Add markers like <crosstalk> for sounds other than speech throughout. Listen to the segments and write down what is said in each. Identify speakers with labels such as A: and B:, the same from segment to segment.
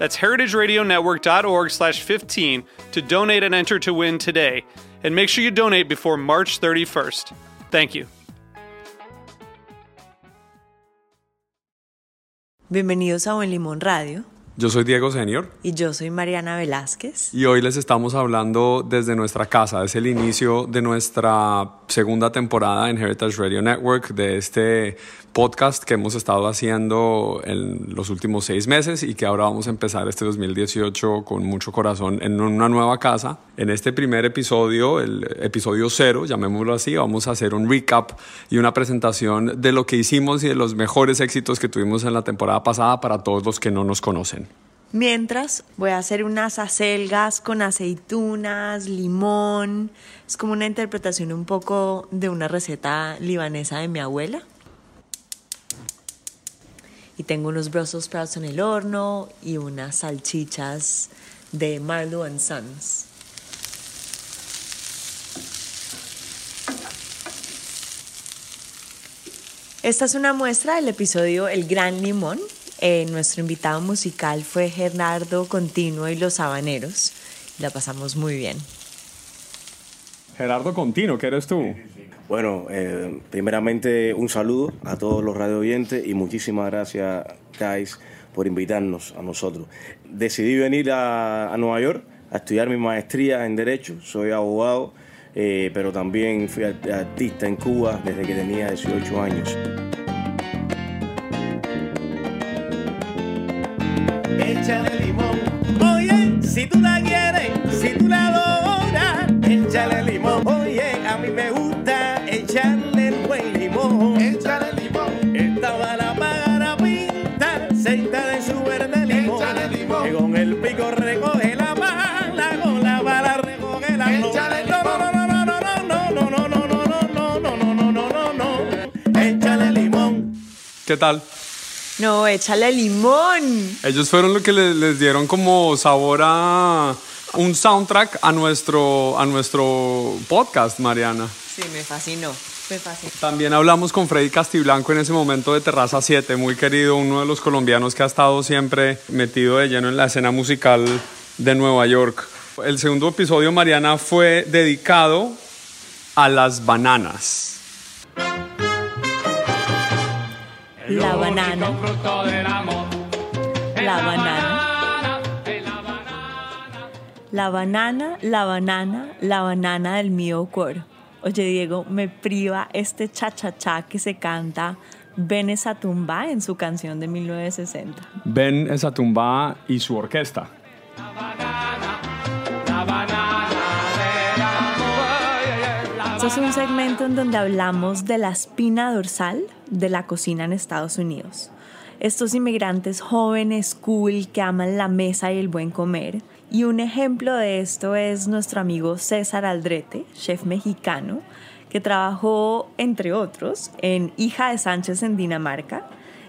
A: That's heritageradionetwork.org slash 15 to donate and enter to win today. And make sure you donate before March 31st. Thank you.
B: Bienvenidos a Buen Limón Radio.
C: Yo soy Diego Senior.
B: Y yo soy Mariana Velázquez.
C: Y hoy les estamos hablando desde nuestra casa. Es el inicio de nuestra segunda temporada en Heritage Radio Network, de este podcast que hemos estado haciendo en los últimos seis meses y que ahora vamos a empezar este 2018 con mucho corazón en una nueva casa. En este primer episodio, el episodio cero, llamémoslo así, vamos a hacer un recap y una presentación de lo que hicimos y de los mejores éxitos que tuvimos en la temporada pasada para todos los que no nos conocen.
B: Mientras voy a hacer unas acelgas con aceitunas, limón. Es como una interpretación un poco de una receta libanesa de mi abuela. Y tengo unos Brussels sprouts en el horno y unas salchichas de Marlowe and Sons. Esta es una muestra del episodio El Gran Limón. Eh, nuestro invitado musical fue Gerardo Continuo y los Habaneros. La pasamos muy bien.
C: Gerardo Continuo, ¿qué eres tú?
D: Bueno, eh, primeramente un saludo a todos los radio oyentes y muchísimas gracias, guys, por invitarnos a nosotros. Decidí venir a, a Nueva York a estudiar mi maestría en Derecho, soy abogado, eh, pero también fui artista en Cuba desde que tenía 18 años.
C: ¿Qué tal?
B: No, échale limón.
C: Ellos fueron los que les, les dieron como sabor a un soundtrack a nuestro, a nuestro podcast, Mariana.
B: Sí, me fascinó. Me fascinó.
C: También hablamos con Freddy Castiblanco en ese momento de Terraza 7, muy querido, uno de los colombianos que ha estado siempre metido de lleno en la escena musical de Nueva York. El segundo episodio, Mariana, fue dedicado a las bananas.
B: La banana. La banana. La banana, la banana, la banana del mío coro. Oye, Diego, me priva este cha-cha-cha que se canta Ben Esatumba en su canción de 1960.
C: Ben Esatumba y su orquesta.
B: Esto es un segmento en donde hablamos de la espina dorsal de la cocina en Estados Unidos. Estos inmigrantes jóvenes, cool, que aman la mesa y el buen comer. Y un ejemplo de esto es nuestro amigo César Aldrete, chef mexicano, que trabajó, entre otros, en Hija de Sánchez en Dinamarca,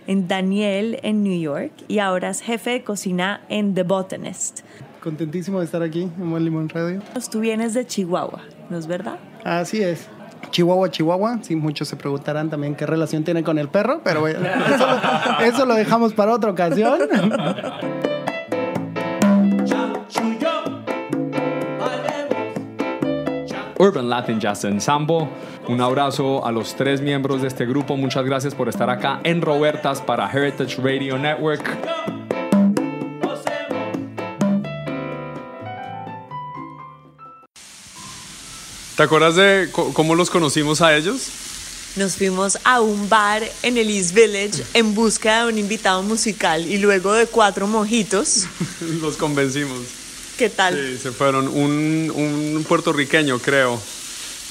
B: en Daniel en New York y ahora es jefe de cocina en The Botanist.
E: Contentísimo de estar aquí en Buen Limón Radio.
B: Tú vienes de Chihuahua, ¿no es verdad?
E: Así es. Chihuahua, Chihuahua. Sí, muchos se preguntarán también qué relación tiene con el perro, pero bueno, eso, lo, eso lo dejamos para otra ocasión.
C: Urban Latin Jazz Ensemble. Un abrazo a los tres miembros de este grupo. Muchas gracias por estar acá en Robertas para Heritage Radio Network. ¿Te acuerdas de cómo los conocimos a ellos?
B: Nos fuimos a un bar en el East Village en busca de un invitado musical y luego de cuatro mojitos, <laughs>
C: los convencimos.
B: ¿qué tal?
C: Sí, se fueron. Un, un puertorriqueño, creo.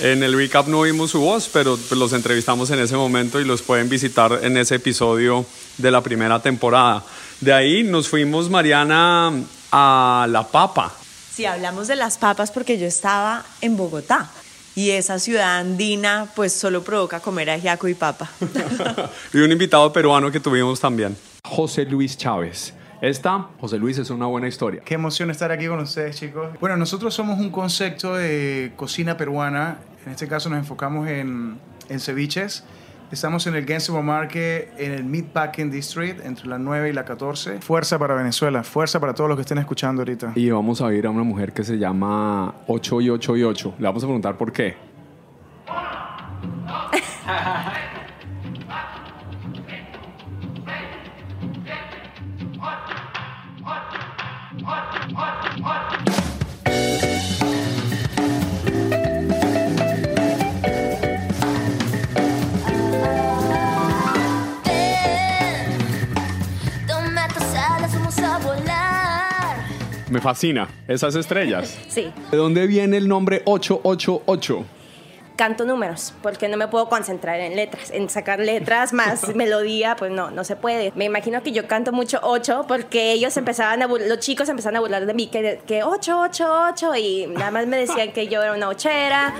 C: En el recap no oímos su voz, pero los entrevistamos en ese momento y los pueden visitar en ese episodio de la primera temporada. De ahí nos fuimos, Mariana, a La Papa.
B: Si hablamos de las papas porque yo estaba en Bogotá y esa ciudad andina pues solo provoca comer ajiaco y papa. <laughs>
C: y un invitado peruano que tuvimos también. José Luis Chávez. Esta, José Luis, es una buena historia.
F: Qué emoción estar aquí con ustedes, chicos. Bueno, nosotros somos un concepto de cocina peruana. En este caso nos enfocamos en, en ceviches. Estamos en el Gainsborough Market, en el Meatpacking District, entre la 9 y la 14. Fuerza para Venezuela, fuerza para todos los que estén escuchando ahorita.
C: Y vamos a ir a una mujer que se llama 8 y 8 y 8. Le vamos a preguntar por qué. <laughs> Me fascina esas estrellas. <laughs>
G: Sí,
C: ¿De dónde viene el nombre 888?
G: canto números, porque no me puedo concentrar en letras, en sacar letras más <laughs> melodía, pues no, no se puede. Me imagino que yo canto mucho 8 porque ellos empezaban a bur- los chicos empezaban a burlar de mí que, que 8, 8, 8 y nada más me decían que yo era una ochera.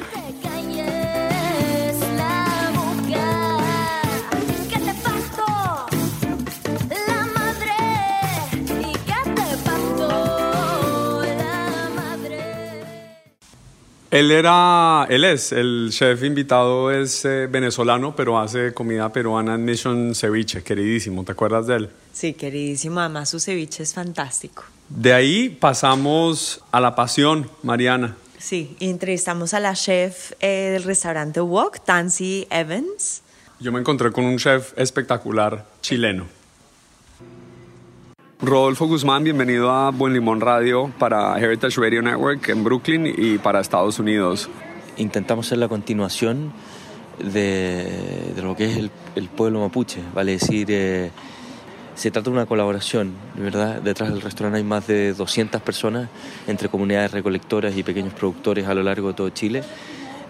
C: Él era, él es, el chef invitado es eh, venezolano, pero hace comida peruana en Mission Ceviche, queridísimo. ¿Te acuerdas de él?
B: Sí, queridísimo, además su ceviche es fantástico.
C: De ahí pasamos a la pasión, Mariana.
B: Sí, entrevistamos a la chef eh, del restaurante Wok, Tansy Evans.
C: Yo me encontré con un chef espectacular chileno. Rodolfo Guzmán, bienvenido a Buen Limón Radio para Heritage Radio Network en Brooklyn y para Estados Unidos.
H: intentamos ser la continuación de, de lo que es el, pueblo mapuche, vale decir, eh, se trata de una colaboración, ¿verdad? Detrás del restaurante hay más de 200 personas entre comunidades recolectoras y pequeños productores a lo largo de todo Chile.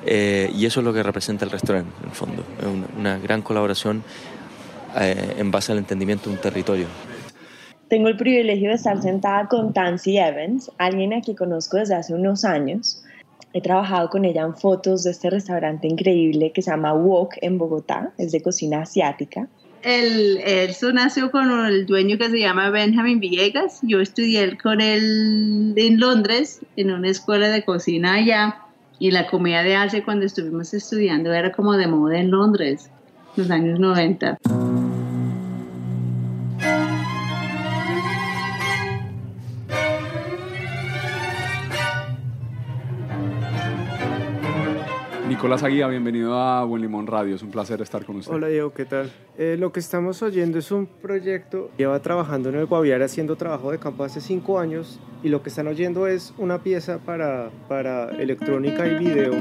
H: eh, y eso es lo que representa el restaurante, en el fondo. Es una, una gran colaboración eh, en base al entendimiento de un territorio.
B: Tengo el privilegio de estar sentada con Tansy Evans, alguien a quien conozco desde hace unos años. He trabajado con ella en fotos de este restaurante increíble que se llama Wok en Bogotá, es de cocina asiática.
I: El, eso nació con el dueño que se llama Benjamin Villegas. Yo estudié con él en Londres, en una escuela de cocina allá. Y la comida de Asia cuando estuvimos estudiando era como de moda en Londres, los años 90.
C: Nicolás Aguía, bienvenido a Buen Limón Radio. Es un placer estar con usted.
J: Hola Diego, ¿qué tal? Eh, lo que estamos oyendo es un proyecto, lleva trabajando en el Guaviare haciendo trabajo de campo hace cinco años y lo que están oyendo es una pieza para, para electrónica y video.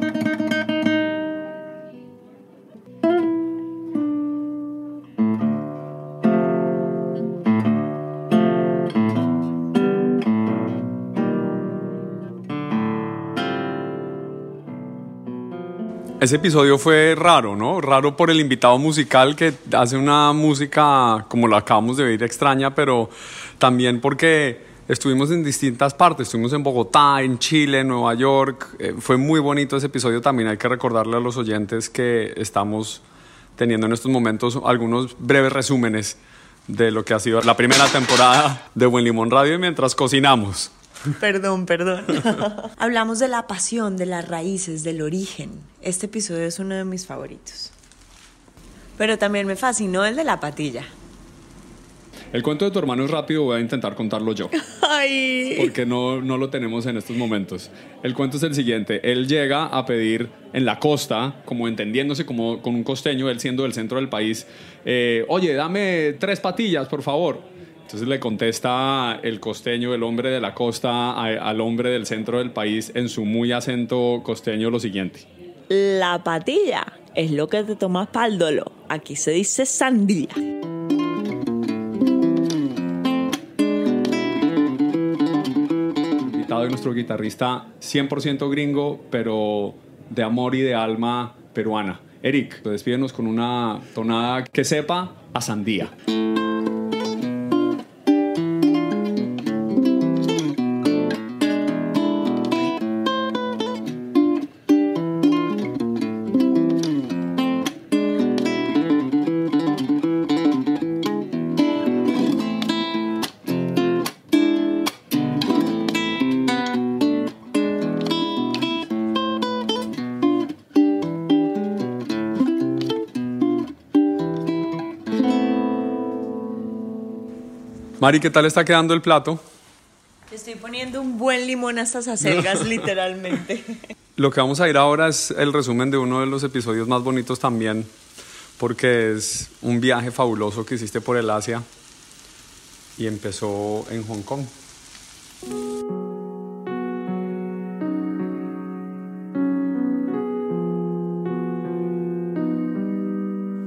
C: Ese episodio fue raro, ¿no? Raro por el invitado musical que hace una música como la acabamos de oír extraña, pero también porque estuvimos en distintas partes. Estuvimos en Bogotá, en Chile, en Nueva York. Eh, fue muy bonito ese episodio también. Hay que recordarle a los oyentes que estamos teniendo en estos momentos algunos breves resúmenes de lo que ha sido la primera temporada de Buen Limón Radio mientras cocinamos.
B: Perdón, perdón. <laughs> Hablamos de la pasión, de las raíces, del origen. Este episodio es uno de mis favoritos. Pero también me fascinó el de la patilla.
C: El cuento de tu hermano es rápido, voy a intentar contarlo yo. <laughs>
B: Ay.
C: porque no, no lo tenemos en estos momentos. El cuento es el siguiente. Él llega a pedir en la costa, como entendiéndose como con un costeño, él siendo del centro del país, eh, oye, dame tres patillas, por favor. Entonces le contesta el costeño, el hombre de la costa, a- al hombre del centro del país en su muy acento costeño lo siguiente.
B: La patilla es lo que te tomas para dolo. Aquí se dice sandía.
C: Invitado de nuestro guitarrista 100% gringo, pero de amor y de alma peruana. Eric, despídenos con una tonada que sepa a sandía. Mari, ¿qué tal está quedando el plato?
B: Estoy poniendo un buen limón a estas acelgas, <laughs> literalmente.
C: Lo que vamos a ir ahora es el resumen de uno de los episodios más bonitos también, porque es un viaje fabuloso que hiciste por el Asia y empezó en Hong Kong.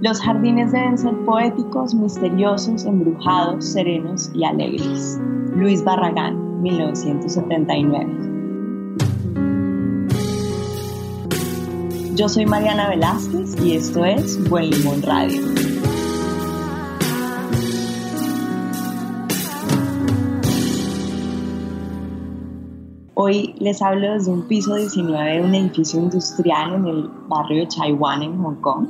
B: Los jardines deben ser poéticos, misteriosos, embrujados, serenos y alegres. Luis Barragán, 1979. Yo soy Mariana Velázquez y esto es Buen Limón Radio. Hoy les hablo desde un piso 19 de un edificio industrial en el barrio de Chaiwan en Hong Kong.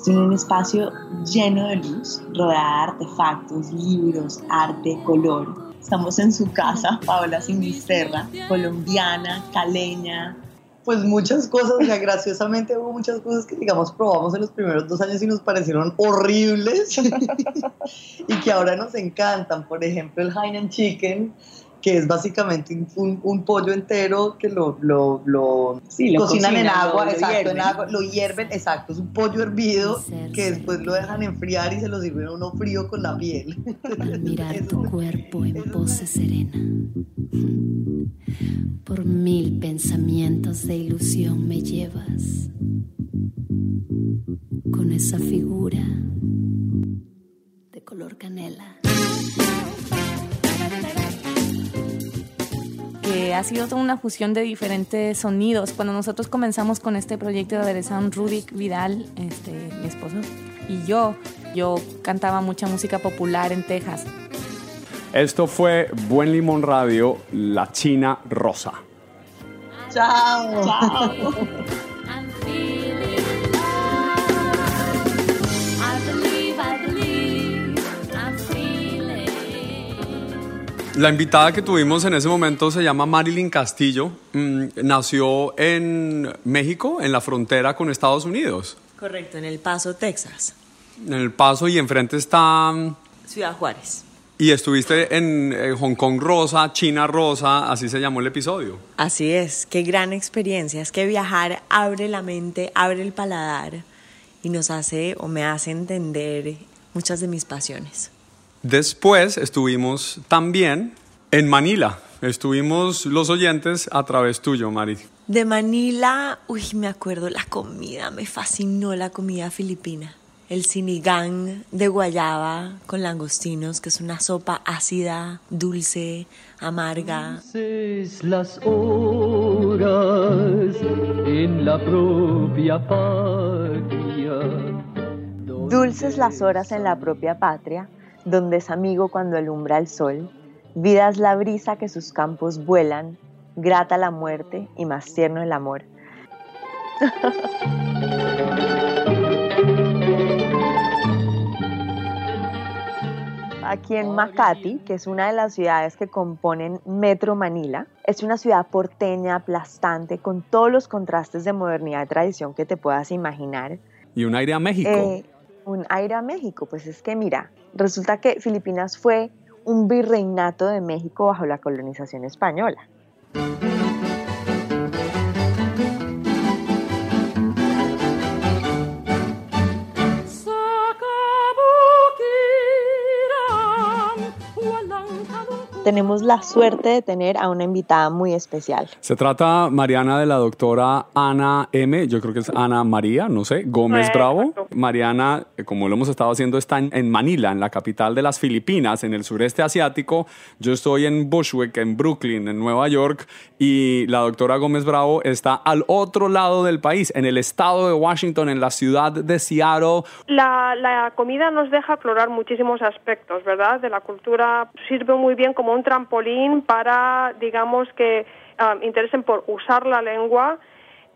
B: Estoy en un espacio lleno de luz, rodeada de artefactos, libros, arte, color. Estamos en su casa, Paola Sinisterra, colombiana, caleña.
K: Pues muchas cosas, o sea, graciosamente hubo muchas cosas que, digamos, probamos en los primeros dos años y nos parecieron horribles <laughs> y que ahora nos encantan. Por ejemplo, el Hainan Chicken, que es básicamente un, un- un pollo entero que lo, lo, lo,
B: Sí, lo
K: cocinan en agua,
B: lo- lo
K: exacto, en
B: hierven.
K: agua, lo hierven, exacto, es un pollo hervido que después lo dejan enfriar y se lo sirven a uno frío con la piel.
L: Al mirar <laughs> tu cuerpo en pose serena, por mil pensamientos de ilusión me llevas con esa figura de color canela.
M: Que ha sido toda una fusión de diferentes sonidos. Cuando nosotros comenzamos con este proyecto de aderezar Rudik Vidal, este, mi esposo, y yo, yo cantaba mucha música popular en Texas.
C: Esto fue Buen Limón Radio, La China Rosa.
K: Chao.
B: Chao.
C: La invitada que tuvimos en ese momento se llama Marilyn Castillo. Mm, nació en México, en la frontera con Estados Unidos.
B: Correcto, en El Paso, Texas,
C: En El Paso y enfrente está... mm,
B: Ciudad Juárez.
C: Y estuviste en, eh, Hong Kong Rosa, China Rosa, así se llamó el episodio.
B: Así es, qué gran experiencia. Es que viajar abre la mente, abre el paladar y nos hace o me hace entender muchas de mis pasiones.
C: Después estuvimos también en Manila. Estuvimos los oyentes a través tuyo, Mari.
B: De Manila, uy, me acuerdo la comida, me fascinó la comida filipina. El sinigang de guayaba con langostinos, que es una sopa ácida, dulce, amarga.
N: Dulces las horas en la propia patria.
B: Dulces las horas en la propia patria, donde es amigo cuando alumbra el sol. Vida es la brisa que sus campos vuelan, grata la muerte y más tierno el amor. <laughs> Aquí en Makati, que es una de las ciudades que componen Metro Manila, es una ciudad porteña, aplastante, con todos los contrastes de modernidad y tradición que te puedas imaginar.
C: Y un aire a México.
B: Eh, un aire a México, pues es que mira, resulta que Filipinas fue un virreinato de México bajo la colonización española. Tenemos la suerte de tener a una invitada muy especial.
C: Se trata, Mariana, de la doctora Ana M., yo creo que es Ana María, no sé, Gómez
O: Eh,
C: Bravo.
O: exacto.
C: Mariana, eh, como lo hemos estado haciendo, está en, en Manila, en la capital de las Filipinas, en el sureste asiático. Yo estoy en Bushwick, en Brooklyn, en Nueva York, y la doctora Gómez Bravo está al otro lado del país, en el estado de Washington, en la ciudad de Seattle.
O: La, la comida nos deja explorar muchísimos aspectos, ¿verdad? De la cultura. Sirve muy bien como un trampolín para, digamos, que ah, interesen por usar la lengua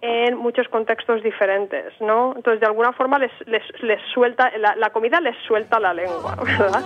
O: en muchos contextos diferentes, ¿no? Entonces, de alguna forma, les, les, les suelta, la, la comida les suelta la lengua, <laughs> ¿verdad?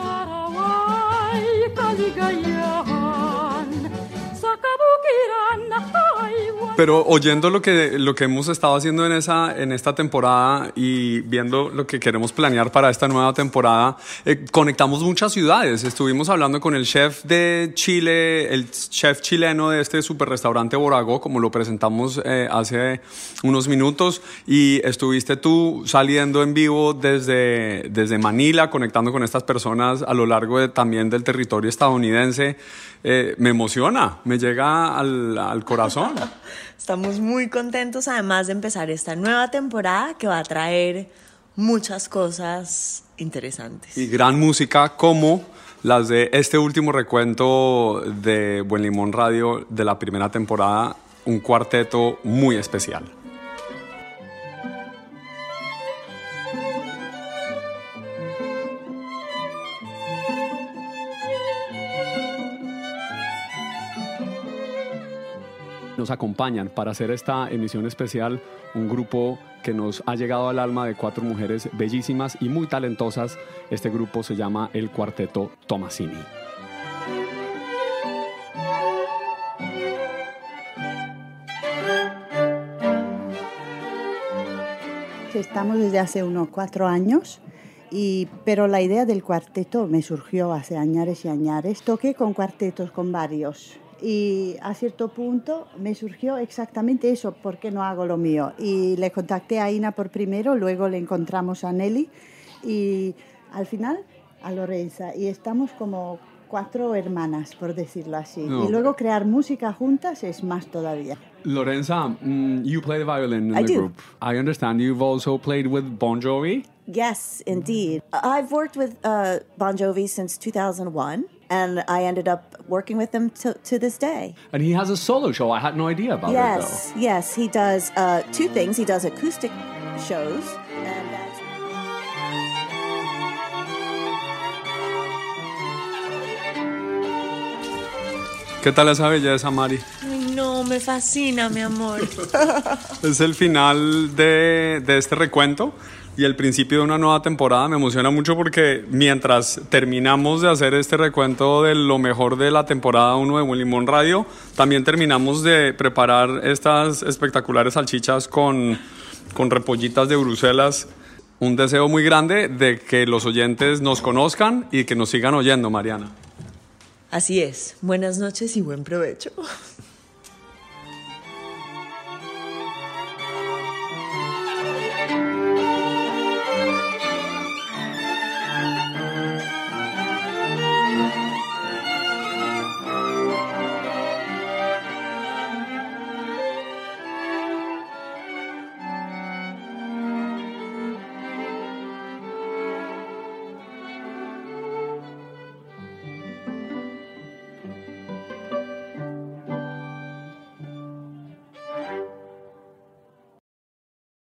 C: Pero oyendo lo que, lo que hemos estado haciendo en, esa, en esta temporada y viendo lo que queremos planear para esta nueva temporada, eh, conectamos muchas ciudades. Estuvimos hablando con el chef de Chile, el chef chileno de este super restaurante Borago, como lo presentamos eh, hace unos minutos, y estuviste tú saliendo en vivo desde, desde Manila, conectando con estas personas a lo largo de, también del territorio estadounidense. Eh, me emociona, me llega al, al corazón. <laughs>
B: Estamos muy contentos además de empezar esta nueva temporada que va a traer muchas cosas interesantes.
C: y gran música como las de este último recuento de Buen Limón Radio de la primera temporada, un cuarteto muy especial. Nos acompañan para hacer esta emisión especial un grupo que nos ha llegado al alma de cuatro mujeres bellísimas y muy talentosas. Este grupo se llama el Cuarteto Tomasini.
P: Estamos desde hace unos cuatro años, pero la idea del cuarteto me surgió hace años y años. Toqué con cuartetos con varios y a cierto punto me surgió exactamente eso, ¿por qué no hago lo mío? Y le contacté a Ina por primero, luego le encontramos a Nelly y al final a Lorenza y estamos como cuatro hermanas, por decirlo así.
C: No.
P: Y luego crear música juntas es más todavía.
C: Lorenza, mm, you play the violin in
Q: I
C: the
Q: do.
C: group. I understand you've also played with Bon Jovi.
Q: Yes, indeed. I've worked with uh, Bon Jovi since 2001, and I ended up working with them to, to this day.
C: And he has a solo show. I had no idea about
Q: yes, yes, he does uh, two things. He does acoustic shows, and that's
C: ¿Qué tal esa belleza, Mari?
B: Ay, no, me fascina, mi amor. <laughs>
C: Es el final de, de este recuento y el principio de una nueva temporada. Me emociona mucho porque mientras terminamos de hacer este recuento de lo mejor de la temporada 1 de Buen Limón Radio, también terminamos de preparar estas espectaculares salchichas con, con repollitas de Bruselas. Un deseo muy grande de que los oyentes nos conozcan y que nos sigan oyendo, Mariana.
B: Así es. Buenas noches y buen provecho.